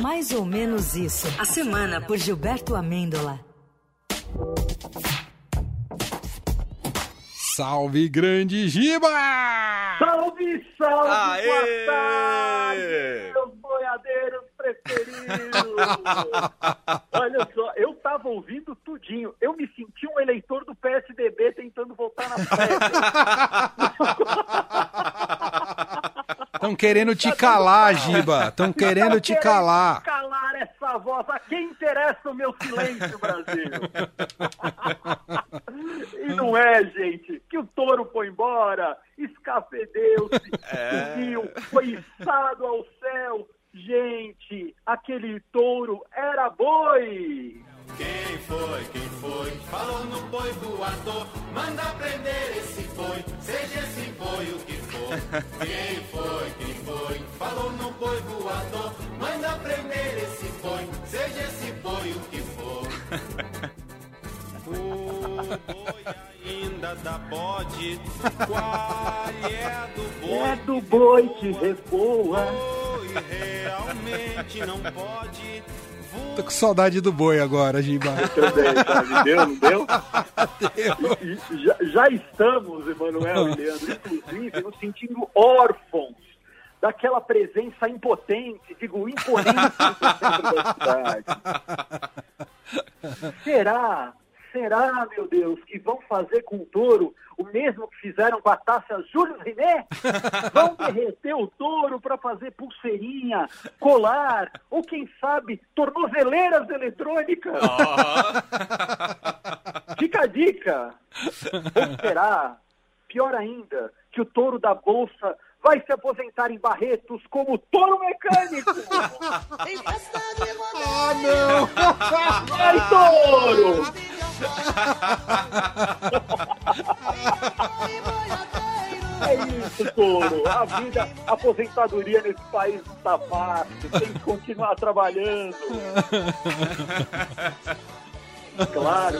Mais ou menos isso. A semana por Gilberto Amêndola. Salve, grande Giba! Salve, salve, Aê! boa tarde, meus boiadeiros preferidos! Olha só, eu tava ouvindo tudinho, eu me senti um eleitor do PSDB tentando voltar na festa. Estão querendo te calar, Giba. Estão querendo te calar. calar essa voz. A quem interessa o meu silêncio, Brasil? e não é, gente, que o touro foi embora, escafedeu-se, subiu, foi içado ao céu. Gente, aquele touro era boi. Quem foi, quem foi? Falou no boi voador. Manda prender esse boi, seja esse boi o que. Quem foi, quem foi? Falou no boi voador. Manda prender esse boi, seja esse boi o que for. O boi ainda dá bode. Qual é do boi? É do boi que revoa. Boi realmente não pode. Tô com saudade do boi agora, Giba. Também, sabe? Deu, não deu? E já, já estamos, Emanuel e Leandro, inclusive, nos sentindo órfãos daquela presença impotente, digo, imponente no centro da cidade. Será, será, meu Deus, que vão fazer com o touro o mesmo que fizeram com a taça Júlio Rimet? Vão derreter o touro para fazer pulseirinha, colar, ou quem sabe, tornozeleiras eletrônicas? Fica a dica. Ou será, pior ainda, que o touro da Bolsa vai se aposentar em Barretos como touro mecânico? Ah, não! Vai, touro! É isso, touro. A vida, a aposentadoria nesse país não tá fácil. Tem que continuar trabalhando. Claro,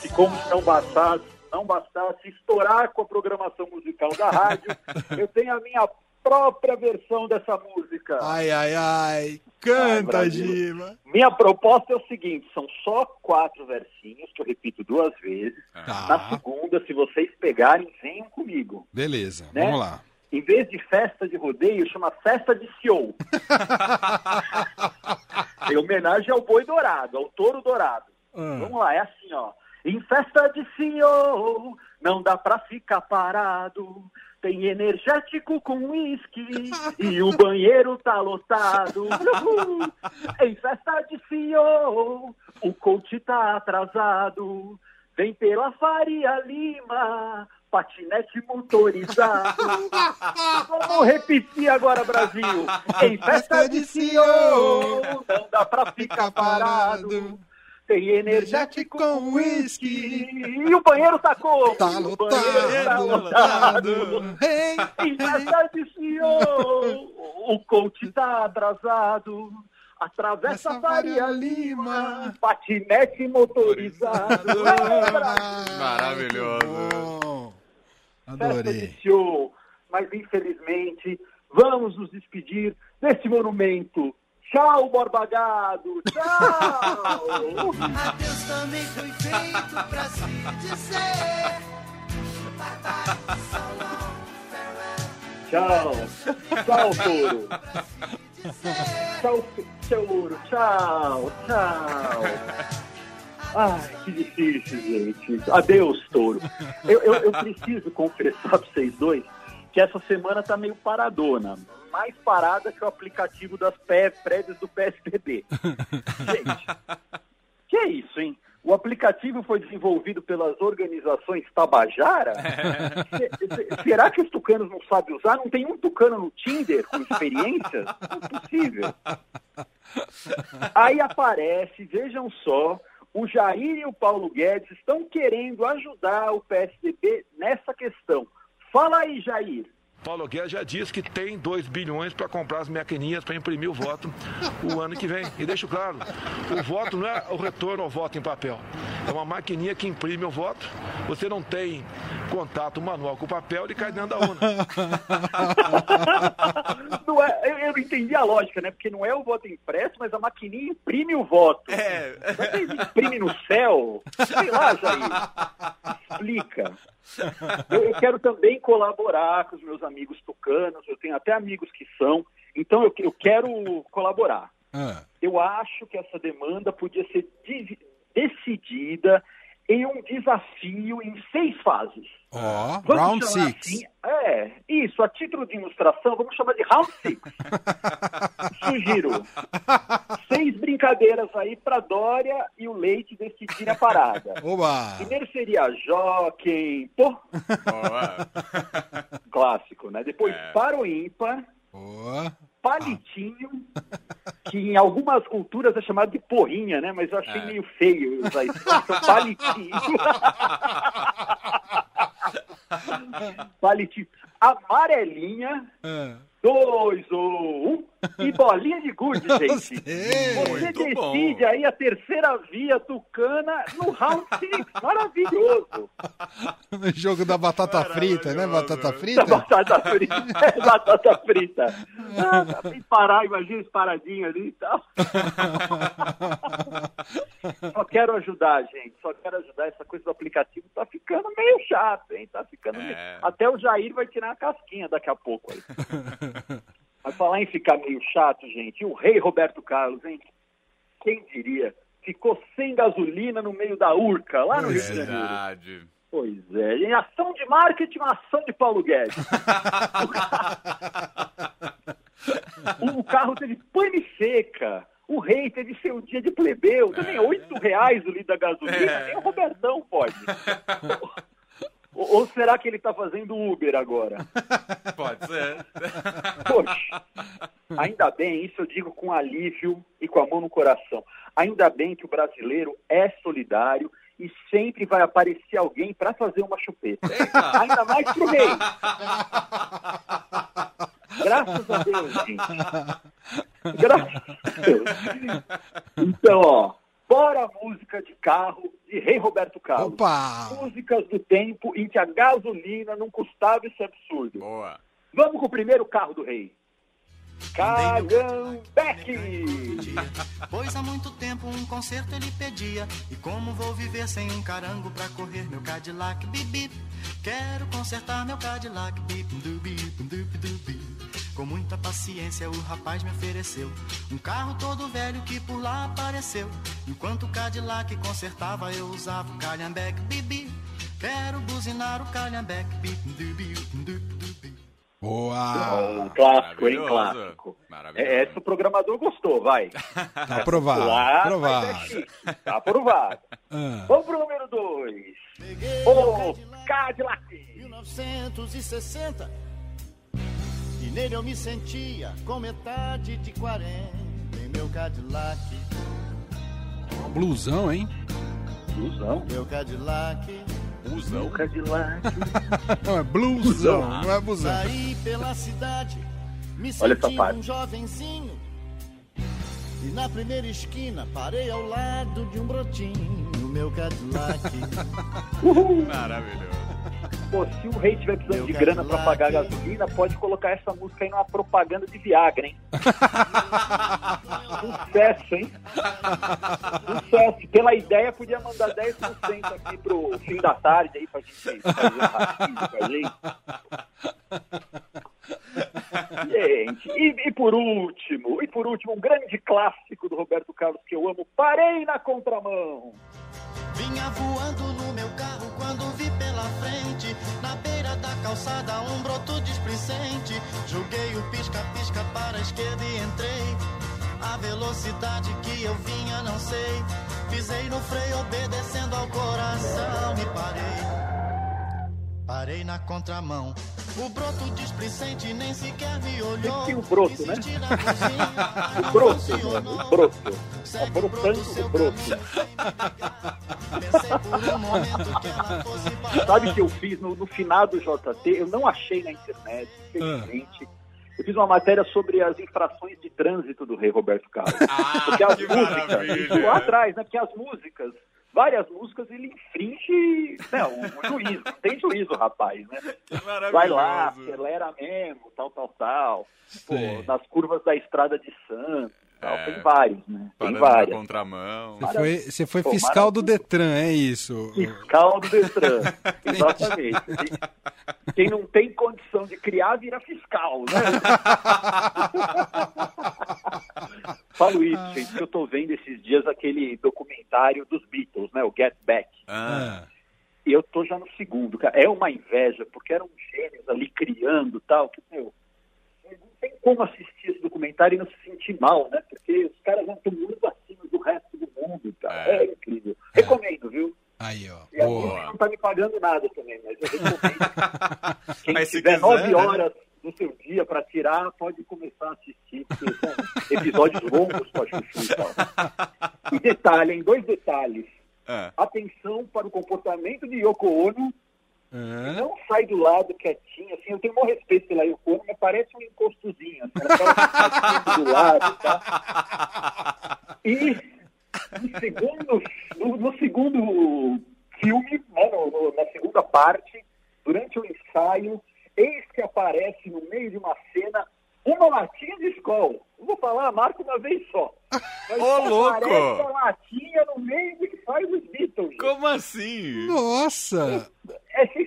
que como se não bastasse, não bastasse estourar com a programação musical da rádio, eu tenho a minha própria versão dessa música. Ai, ai, ai. Ai, Canta, Brasil. Giba. Minha proposta é o seguinte: são só quatro versinhos, que eu repito duas vezes. Na Tá, segunda, se vocês pegarem, venham comigo. beleza. Né? Vamos lá. Em vez de festa de rodeio, chama festa de CEO. em homenagem ao boi dourado, ao touro dourado. Ah. Vamos lá, é assim, ó. Em festa de CEO, não dá pra ficar parado. Tem energético com uísque e o banheiro tá lotado. Uhul. Em festa de CEO, o coach tá atrasado. Vem pela Faria Lima, patinete motorizado. Vamos repetir agora, Brasil. Em festa de CEO, não dá pra ficar parado. Tem energético com uísque e o banheiro tá como? Tá O banheiro tá lotado, lotado. lotado. Hey, CEO, o coach tá atrasado. Atravessa Essa Faria Lima, Lima. patinete motorizado. É. Maravilhoso. Adorei. show, mas infelizmente vamos nos despedir desse monumento. Tchau, Borba Gado! Tchau! Adeus também foi feito pra se dizer. Tchau! Tchau, touro! Tchau, touro! Tchau! Tchau! Ai, que difícil, gente. Adeus, touro. Eu, eu, eu preciso confessar para vocês dois que essa semana tá meio paradona. Mais parada que o aplicativo das prédios do PSDB. Gente, que é isso, hein? O aplicativo foi desenvolvido pelas organizações Tabajara? Se- se- será que os tucanos não sabem usar? Não tem um tucano no Tinder com experiência? Impossível. Aí aparece, vejam só, o Jair e o Paulo Guedes estão querendo ajudar o PSDB nessa questão. Fala aí, Jair. Paulo Guedes já disse que tem 2 bilhões para comprar as maquininhas para imprimir o voto o ano que vem. E deixo claro, o voto não é o retorno ao voto em papel. É uma maquininha que imprime o voto. Você não tem contato manual com o papel, ele cai dentro da urna. Não é, eu, eu não entendi a lógica, né? Porque não é o voto impresso, mas a maquininha imprime o voto. É. Você imprime no céu? Sei lá, Jair. Explica. Eu, eu quero também colaborar com os meus amigos tucanos, eu tenho até amigos que são, então eu, eu quero colaborar. Ah, Eu acho que essa demanda podia ser di- decidida em um desafio em seis fases. Ó, round six. assim- é, isso, a título de ilustração, vamos chamar de round six. Sugiro seis brincadeiras aí para Dória e o Leite decidirem a parada. Oba! Primeiro seria Jockey, pô, Boa. clássico, né? Depois É. para o ímpar, Boa. palitinho, que em algumas culturas é chamado de porrinha, né? Mas eu achei É. meio feio usar isso. Palitinho. palitinho. Amarelinha, Ah, dois ou um, e bolinha de gude, gente. Você Muito bom. decide aí a terceira via tucana no round six. Maravilhoso. No jogo da batata frita, né? Batata frita? Batata frita. É, batata frita. Ah, tá sem parar, imagina esse paradinho ali e tal. Só quero ajudar, gente. Só quero ajudar. Essa coisa do aplicativo tá ficando meio chato, hein? Tá ficando É. meio... Até o Jair vai tirar a casquinha daqui a pouco aí. Falar em ficar meio chato, gente. O rei Roberto Carlos, hein? Quem diria? Ficou sem gasolina no meio da urca, lá no Rio de Janeiro. Verdade. Pois é, em ação de marketing, uma ação de Paulo Guedes. o carro teve pane seca. O rei teve seu dia de plebeu. Também oito reais o litro da gasolina. É. Nem o Robertão pode. ou, ou será que ele está fazendo Uber agora? Pode ser. Poxa, ainda bem, isso eu digo com alívio e com a mão no coração. Ainda bem que o brasileiro é solidário e sempre vai aparecer alguém para fazer uma chupeta. Ainda mais pro rei. Graças a Deus, gente. Graças a Deus. Então, ó, bora a música de carro de Rei Roberto Carlos. Opa! Músicas do tempo em que a gasolina não custava esse absurdo. Boa. Vamos com o primeiro carro do rei. Calhambeque! Pois há muito tempo um concerto ele pedia. E como vou viver sem um carango pra correr meu Cadillac bip bip? Quero consertar meu Cadillac bip dubi dubi dubi. Com muita paciência o rapaz me ofereceu um carro todo velho que por lá apareceu. Enquanto o Cadillac consertava eu usava o Calhambeque bip bip. Quero buzinar o dubi dubi. Boa! Um clássico, hein? Clássico. Maravilhoso. É, essa o programador gostou, vai. Tá aprovado. Lá, é Aprovado. Tá aprovado. Ah, Vamos pro número 2. Peguei O Cadillac. 1960 E nele eu me sentia com metade de 40 Em meu Cadillac, blusão, hein? Blusão. meu Cadillac Usão. Cadillac. Não, é blusão, não é busão. Saí pela cidade, me Olha essa senti parte. um jovenzinho E na primeira esquina parei ao lado de um brotinho Meu Cadillac Maravilhoso. Pô, se o rei tiver precisando Meu de grana pra Cadillac. pagar a gasolina, pode colocar essa música aí numa propaganda de Viagra, hein? Sucesso, hein? Sucesso. Pela ideia, podia mandar 10% aqui pro fim da tarde aí pra gente fazer um ratinho com a gente. Gente, e, e por último, e por último, um grande clássico do Roberto Carlos que eu amo, Parei na Contramão. Vinha voando no meu carro pela frente Na beira da calçada um broto displicente. Joguei o pisca-pisca para a esquerda e entrei. A velocidade que eu vinha não sei. Pisei no freio obedecendo ao coração e parei. Parei na contramão. O broto displicente nem sequer me olhou. Tem o broto, né? O broto, mano, o broto. O brotando o broto. Sabe o que eu fiz no, no final do JT? Eu não achei na internet, infelizmente. Eu fiz uma matéria sobre as infrações de trânsito do rei Roberto Carlos. Ah, Porque as que músicas, lá atrás, né? Porque as músicas várias músicas ele infringe não, o juízo, não tem juízo, rapaz, né? Vai lá, acelera mesmo, tal, tal, tal. Pô, nas curvas da estrada de Santos, tal, É. tem vários, né? Tem várias. contramão. Você foi, você foi Pô, fiscal do maravilha. Detran, é isso? Fiscal do Detran. Exatamente. Quem- Quem não tem condição de criar, vira fiscal, né? Falo isso, gente, porque eu tô vendo esses dias aquele documentário dos Beatles, né? O Get Back. Ah, eu tô já no segundo, cara. É uma inveja, porque eram gênios ali criando tal, que, meu, tem como assistir esse documentário e não se sentir mal, né? Porque os caras vão muito acima do resto do mundo, cara. É. É, incrível. Recomendo, viu? aí, ó. E a Boa. música não tá me pagando nada também, mas eu recomendo. Quem Mas tiver quiser, nove né? horas do seu dia pra tirar, pode começar a assistir, porque são episódios longos com a Chuchu e tal. E detalhe, hein? Dois detalhes. ah. Atenção para o comportamento de Yoko Ono Ah, não sai do lado quietinho, assim, eu tenho um respeito pela Yoko mas parece um encostozinho, assim, ela um do lado, tá? E no segundo, no, no segundo filme, né, no- no- na segunda parte, durante o ensaio, eis que aparece no meio de uma cena uma latinha de escola. Vou falar a marca uma vez só. Mas Ô, louco! Aparece a latinha no meio do ensaio dos Beatles. Como assim? Nossa!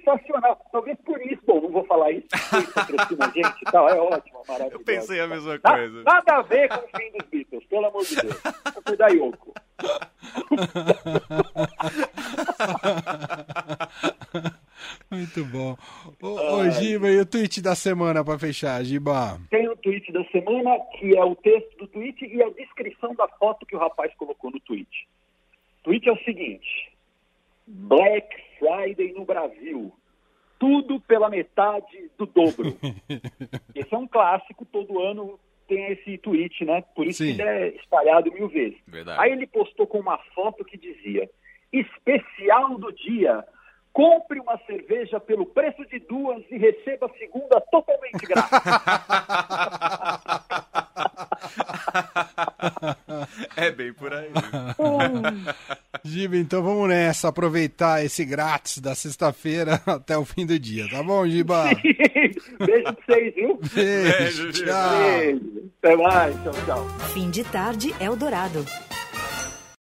É sensacional. Talvez por isso, bom, não vou falar isso, porque patrocina a gente e tal, é ótimo, maravilhoso. Eu pensei a mesma Na- coisa. Nada a ver com o fim dos Beatles, pelo amor de Deus. Vou cuidar Yoko. Muito bom. Ô, ô Giba, e o tweet da semana pra fechar, Giba? Tem o tweet da semana, que é o texto do tweet e a descrição da foto que o rapaz colocou no tweet. O tweet é o seguinte: Black Friday no Brasil. Tudo pela metade do dobro. Esse é um clássico, todo ano tem esse tweet, né? Por isso Sim. que ele é espalhado mil vezes. Verdade. Aí ele postou com uma foto que dizia: especial do dia. Compre uma cerveja pelo preço de duas e receba a segunda totalmente grátis. É bem por aí. Giba, então vamos nessa, aproveitar esse grátis da sexta-feira até o fim do dia, tá bom, Giba? Beijo pra vocês, viu? Beijo, Beijo, tchau. Beijo. Até mais. Tchau, tchau. Fim de tarde Eldorado.